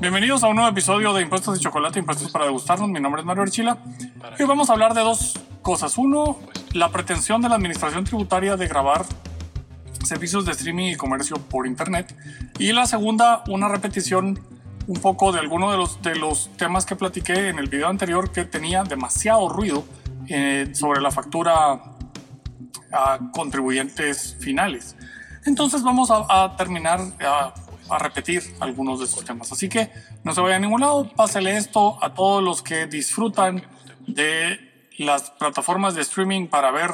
Bienvenidos a un nuevo episodio de Impuestos de Chocolate, Impuestos para degustarnos. Mi nombre es Mario Archila. Y hoy vamos a hablar de dos cosas. Uno, la pretensión de la Administración Tributaria de grabar servicios de streaming y comercio por Internet. Y la segunda, una repetición un poco de alguno de los, de los temas que platiqué en el video anterior que tenía demasiado ruido eh, sobre la factura a contribuyentes finales. Entonces vamos a, a terminar a, a, repetir algunos de estos temas. Así que no se vaya a ningún lado, pásele esto a todos los que disfrutan de las plataformas de streaming para ver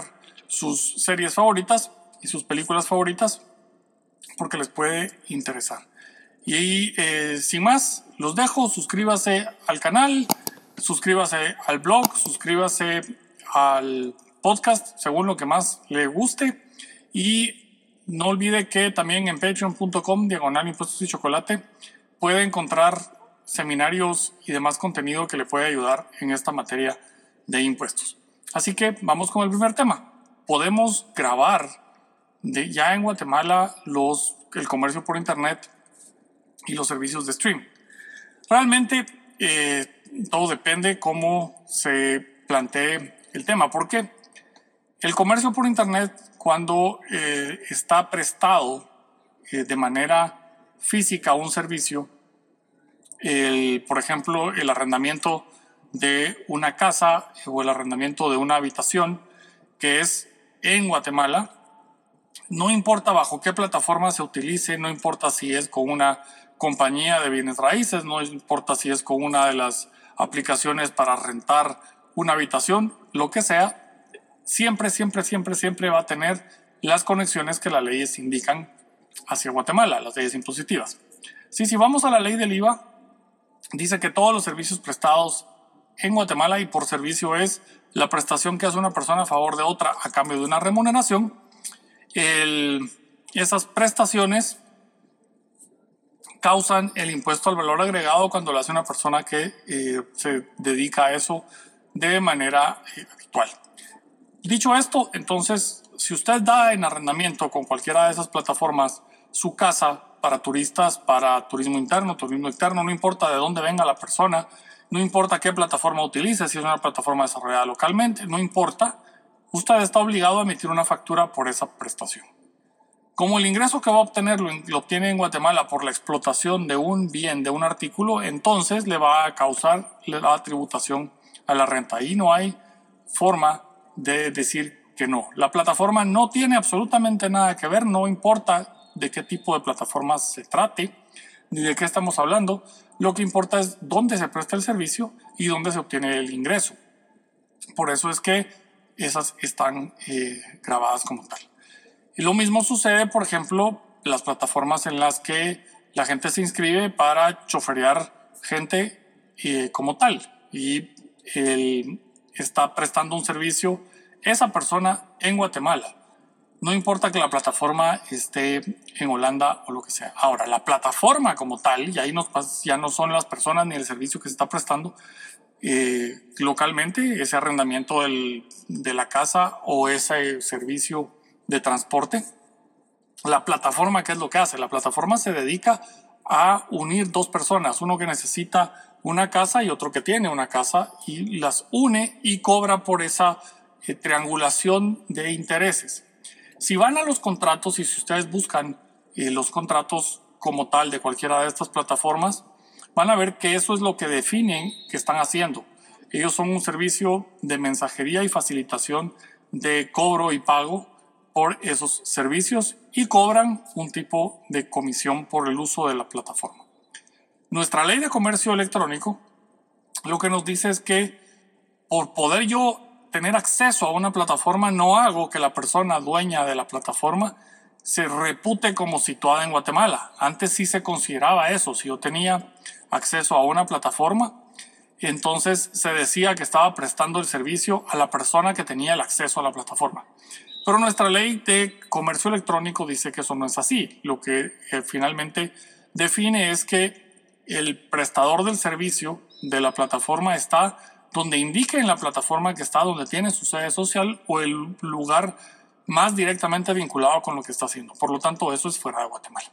sus series favoritas y sus películas favoritas porque les puede interesar. Y eh, sin más, los dejo, suscríbase al canal, suscríbase al blog, suscríbase al podcast según lo que más le guste y no olvide que también en patreon.com diagonal impuestos y chocolate puede encontrar seminarios y demás contenido que le puede ayudar en esta materia de impuestos. Así que vamos con el primer tema. Podemos grabar ya en Guatemala los, el comercio por internet y los servicios de stream. Realmente eh, todo depende cómo se plantee el tema, porque el comercio por internet cuando eh, está prestado eh, de manera física un servicio, el, por ejemplo, el arrendamiento de una casa o el arrendamiento de una habitación que es en Guatemala, no importa bajo qué plataforma se utilice, no importa si es con una compañía de bienes raíces, no importa si es con una de las aplicaciones para rentar una habitación, lo que sea, siempre, siempre, siempre, siempre va a tener las conexiones que las leyes indican hacia Guatemala, las leyes impositivas. Sí, si vamos a la ley del IVA, dice que todos los servicios prestados en Guatemala y por servicio es la prestación que hace una persona a favor de otra a cambio de una remuneración. Esas prestaciones causan el impuesto al valor agregado cuando lo hace una persona que eh, se dedica a eso de manera eh, habitual. Dicho esto, entonces, si usted da en arrendamiento con cualquiera de esas plataformas su casa para turistas, para turismo interno, turismo externo, no importa de dónde venga la persona, no importa qué plataforma utilice, si es una plataforma desarrollada localmente, no importa, usted está obligado a emitir una factura por esa prestación. Como el ingreso que va a obtener lo, obtiene en Guatemala por la explotación de un bien, de un artículo, entonces le va a causar la tributación a la renta. Y no hay forma de decir que no. La plataforma no tiene absolutamente nada que ver, no importa de qué tipo de plataforma se trate, ni de qué estamos hablando. Lo que importa es dónde se presta el servicio y dónde se obtiene el ingreso. Por eso es que esas están eh, grabadas como tal. Y lo mismo sucede, por ejemplo, las plataformas en las que la gente se inscribe para choferear gente eh, como tal y él está prestando un servicio esa persona en Guatemala. No importa que la plataforma esté en Holanda o lo que sea. Ahora, la plataforma como tal, y ahí ya no son las personas ni el servicio que se está prestando eh, localmente, ese arrendamiento del, de la casa o ese servicio de transporte. La plataforma, ¿qué es lo que hace? La plataforma se dedica a unir dos personas, uno que necesita una casa y otro que tiene una casa, y las une y cobra por esa eh, triangulación de intereses. Si van a los contratos y si ustedes buscan eh, los contratos como tal de cualquiera de estas plataformas, van a ver que eso es lo que definen que están haciendo. Ellos son un servicio de mensajería y facilitación de cobro y pago por esos servicios y cobran un tipo de comisión por el uso de la plataforma. Nuestra ley de comercio electrónico lo que nos dice es que por poder yo tener acceso a una plataforma no hago que la persona dueña de la plataforma se repute como situada en Guatemala. Antes sí se consideraba eso. Si yo tenía acceso a una plataforma, entonces se decía que estaba prestando el servicio a la persona que tenía el acceso a la plataforma. Pero nuestra ley de comercio electrónico dice que eso no es así. Lo que eh, finalmente define es que el prestador del servicio de la plataforma está donde indique en la plataforma que está, donde tiene su sede social o el lugar más directamente vinculado con lo que está haciendo. Por lo tanto, eso es fuera de Guatemala.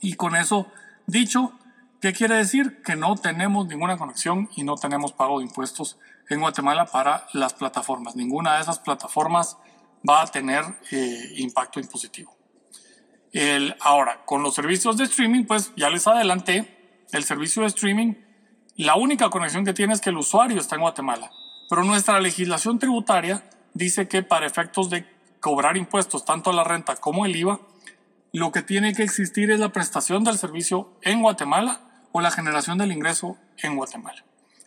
Y con eso dicho, ¿Qué quiere decir? Que no tenemos ninguna conexión y no tenemos pago de impuestos en Guatemala para las plataformas. Ninguna de esas plataformas va a tener eh, impacto impositivo. El, ahora, con los servicios de streaming, pues ya les adelanté, el servicio de streaming, la única conexión que tiene es que el usuario está en Guatemala. Pero nuestra legislación tributaria dice que para efectos de cobrar impuestos, tanto a la renta como el IVA, lo que tiene que existir es la prestación del servicio en Guatemala o la generación del ingreso en Guatemala.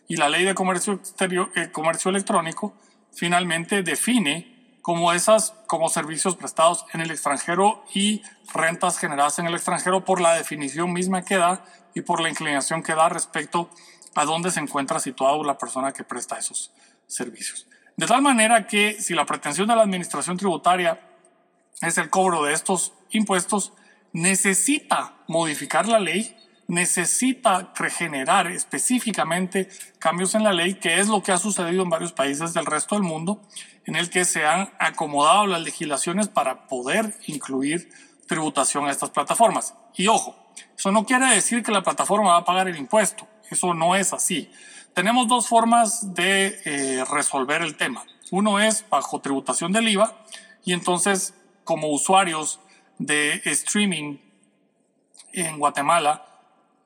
Y la ley de comercio, exterior, eh, comercio electrónico finalmente define como esas como servicios prestados en el extranjero y rentas generadas en el extranjero por la definición misma que da y por la inclinación que da respecto a dónde se encuentra situado la persona que presta esos servicios. De tal manera que si la pretensión de la administración tributaria es el cobro de estos impuestos, necesita modificar la ley, necesita regenerar específicamente cambios en la ley, que es lo que ha sucedido en varios países del resto del mundo, en el que se han acomodado las legislaciones para poder incluir tributación a estas plataformas. Y ojo, eso no quiere decir que la plataforma va a pagar el impuesto, eso no es así. Tenemos dos formas de eh, resolver el tema. Uno es bajo tributación del IVA y entonces como usuarios de streaming en Guatemala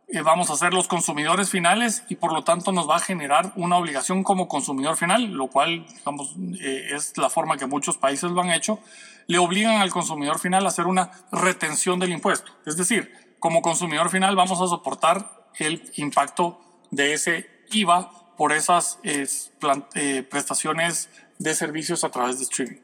eh, vamos a ser los consumidores finales y por lo tanto nos va a generar una obligación como consumidor final, lo cual digamos, eh, es la forma que muchos países lo han hecho, le obligan al consumidor final a hacer una retención del impuesto. Es decir, como consumidor final vamos a soportar el impacto de ese IVA por esas eh, prestaciones de servicios a través de streaming.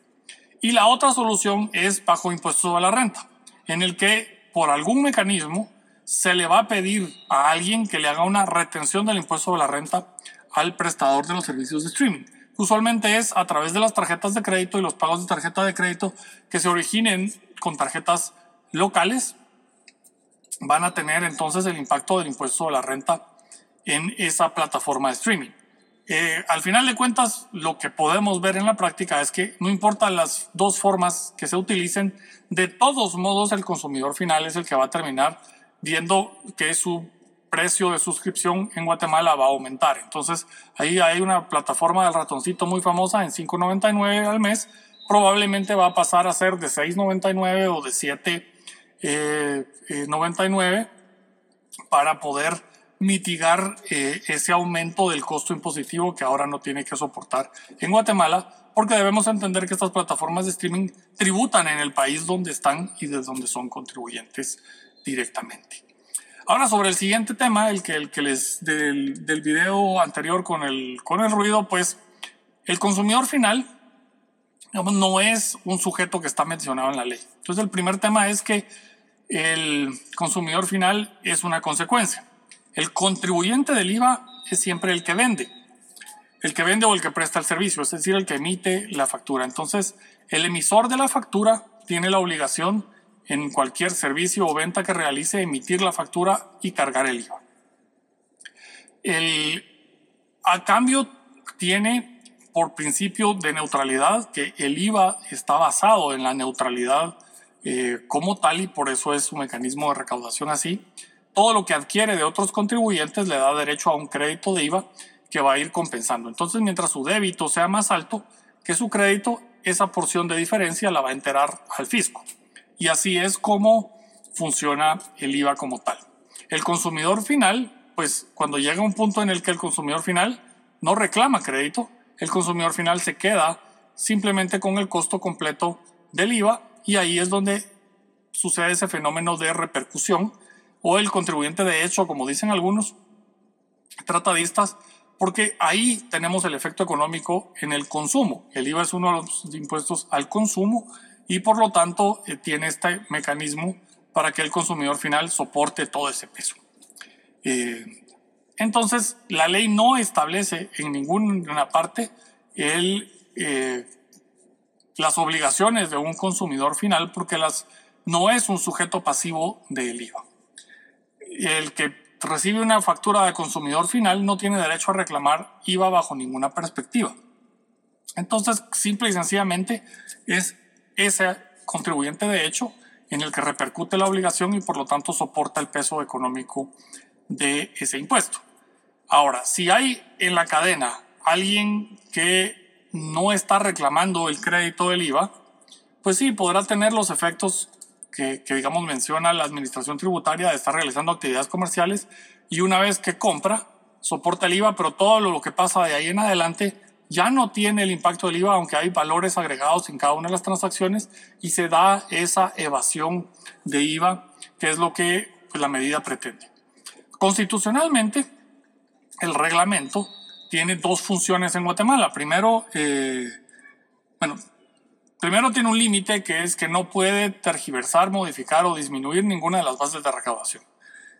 Y la otra solución es bajo impuestos sobre la renta, en el que por algún mecanismo se le va a pedir a alguien que le haga una retención del impuesto sobre la renta al prestador de los servicios de streaming. Usualmente es a través de las tarjetas de crédito y los pagos de tarjeta de crédito que se originen con tarjetas locales van a tener entonces el impacto del impuesto sobre la renta en esa plataforma de streaming. Eh, al final de cuentas, lo que podemos ver en la práctica es que no importa las dos formas que se utilicen, de todos modos el consumidor final es el que va a terminar viendo que su precio de suscripción en Guatemala va a aumentar. Entonces, ahí hay una plataforma del ratoncito muy famosa en 5.99 al mes, probablemente va a pasar a ser de 6.99 o de 7.99 eh, eh, para poder mitigar eh, ese aumento del costo impositivo que ahora no tiene que soportar en Guatemala, porque debemos entender que estas plataformas de streaming tributan en el país donde están y desde donde son contribuyentes directamente. Ahora sobre el siguiente tema, el que, el que les del, del video anterior con el, con el ruido, pues el consumidor final no es un sujeto que está mencionado en la ley. Entonces el primer tema es que el consumidor final es una consecuencia. El contribuyente del IVA es siempre el que vende, el que vende o el que presta el servicio, es decir, el que emite la factura. Entonces, el emisor de la factura tiene la obligación en cualquier servicio o venta que realice emitir la factura y cargar el IVA. El, a cambio, tiene por principio de neutralidad que el IVA está basado en la neutralidad eh, como tal y por eso es su mecanismo de recaudación así todo lo que adquiere de otros contribuyentes le da derecho a un crédito de IVA que va a ir compensando. Entonces, mientras su débito sea más alto que su crédito, esa porción de diferencia la va a enterar al fisco. Y así es como funciona el IVA como tal. El consumidor final, pues cuando llega un punto en el que el consumidor final no reclama crédito, el consumidor final se queda simplemente con el costo completo del IVA y ahí es donde sucede ese fenómeno de repercusión o el contribuyente de hecho, como dicen algunos tratadistas, porque ahí tenemos el efecto económico en el consumo. El IVA es uno de los impuestos al consumo y por lo tanto eh, tiene este mecanismo para que el consumidor final soporte todo ese peso. Eh, entonces, la ley no establece en ninguna parte el, eh, las obligaciones de un consumidor final porque las, no es un sujeto pasivo del IVA el que recibe una factura de consumidor final no tiene derecho a reclamar IVA bajo ninguna perspectiva. Entonces, simple y sencillamente es ese contribuyente de hecho en el que repercute la obligación y por lo tanto soporta el peso económico de ese impuesto. Ahora, si hay en la cadena alguien que no está reclamando el crédito del IVA, pues sí, podrá tener los efectos que, digamos, menciona la administración tributaria de estar realizando actividades comerciales y una vez que compra, soporta el IVA, pero todo lo que pasa de ahí en adelante ya no tiene el impacto del IVA, aunque hay valores agregados en cada una de las transacciones y se da esa evasión de IVA, que es lo que pues, la medida pretende. Constitucionalmente, el reglamento tiene dos funciones en Guatemala. Primero, eh, bueno, primero tiene un límite que es que no puede tergiversar, modificar o disminuir ninguna de las bases de recaudación.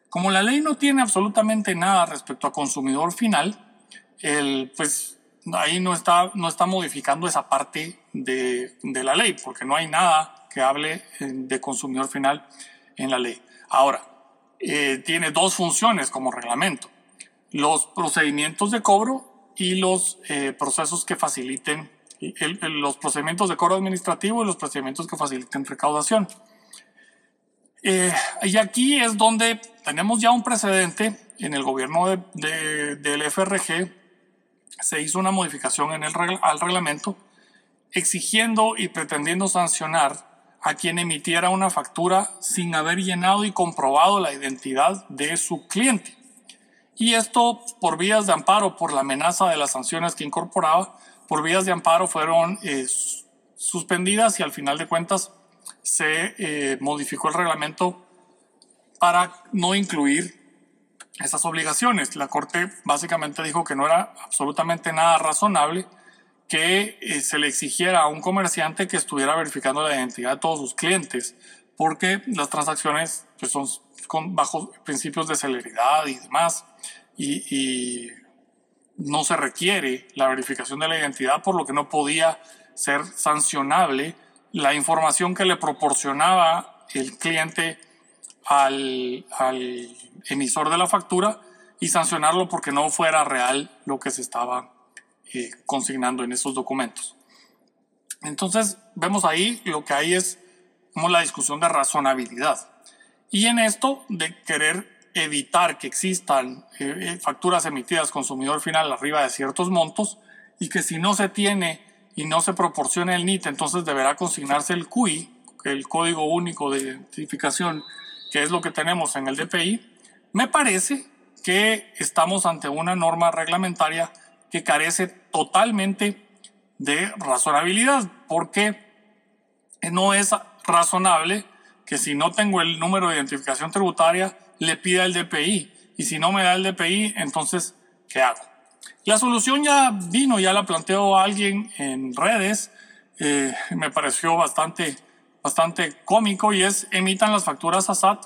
Como la ley no tiene absolutamente nada respecto a consumidor final, el, pues ahí no está, no está modificando esa parte de, de la ley, porque no hay nada que hable eh, de consumidor final en la ley. Ahora, eh, tiene dos funciones como reglamento. Los procedimientos de cobro y los eh, procesos que faciliten, los procedimientos de cobro administrativo y los procedimientos que faciliten recaudación. y aquí es donde tenemos ya un precedente en el gobierno de, del FRG se hizo una modificación en el, al reglamento exigiendo y pretendiendo sancionar a quien emitiera una factura sin haber llenado y comprobado la identidad de su cliente. Y esto por vías de amparo, por la amenaza de las sanciones que incorporaba, por vías de amparo fueron eh, suspendidas y al final de cuentas se eh, modificó el reglamento para no incluir esas obligaciones. La Corte básicamente dijo que no era absolutamente nada razonable que eh, se le exigiera a un comerciante que estuviera verificando la identidad de todos sus clientes, porque las transacciones pues, son con, bajo principios de celeridad y demás, y, y no se requiere la verificación de la identidad, por lo que no podía ser sancionable la información que le proporcionaba el cliente al, al emisor de la factura y sancionarlo porque no fuera real lo que se estaba eh, consignando en esos documentos. Entonces, vemos ahí lo que hay es como la discusión de razonabilidad. Y en esto de querer evitar que existan eh, eh, facturas emitidas consumidor final arriba de ciertos montos y que si no se tiene y no se proporciona el NIT, entonces deberá consignarse el CUI, el Código Único de Identificación que es lo que tenemos en el DPI, me parece que estamos ante una norma reglamentaria que carece totalmente de razonabilidad, porque no es razonable que si no tengo el número de identificación tributaria, le pida el DPI. Y si no me da el DPI, entonces, ¿qué hago? La solución ya vino, ya la planteó alguien en redes, eh, me pareció bastante bastante cómico y es emitan las facturas a SAT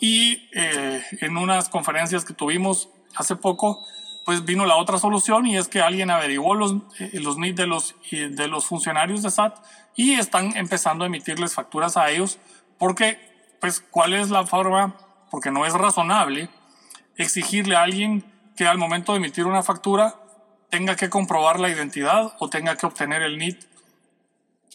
y eh, en unas conferencias que tuvimos hace poco pues vino la otra solución y es que alguien averiguó los, eh, los NID de los, de los funcionarios de SAT y están empezando a emitirles facturas a ellos porque pues cuál es la forma porque no es razonable exigirle a alguien que al momento de emitir una factura tenga que comprobar la identidad o tenga que obtener el NID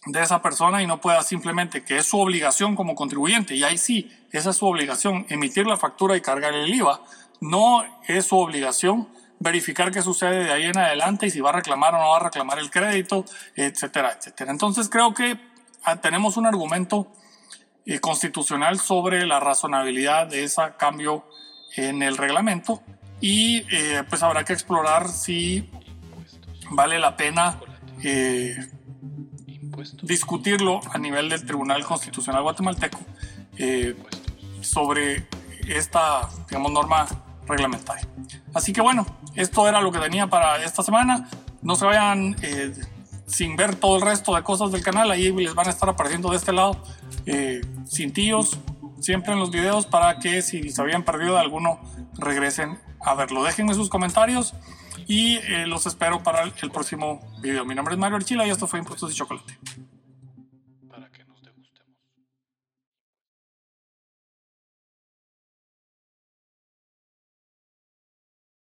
de esa persona y no pueda simplemente, que es su obligación como contribuyente, y ahí sí, esa es su obligación, emitir la factura y cargar el IVA, no es su obligación verificar qué sucede de ahí en adelante y si va a reclamar o no va a reclamar el crédito, etcétera, etcétera. Entonces creo que ah, tenemos un argumento eh, constitucional sobre la razonabilidad de ese cambio en el reglamento y eh, pues habrá que explorar si vale la pena eh, discutirlo a nivel del Tribunal Constitucional guatemalteco eh, sobre esta, digamos, norma reglamentaria. Así que bueno, esto era lo que tenía para esta semana. No se vayan eh, sin ver todo el resto de cosas del canal, ahí les van a estar apareciendo de este lado eh, cintillos siempre en los videos para que si se habían perdido de alguno regresen a verlo. Déjenme sus comentarios y eh, los espero para el, próximo video. Mi nombre es Mario Archila y esto fue Impuestos y Chocolate.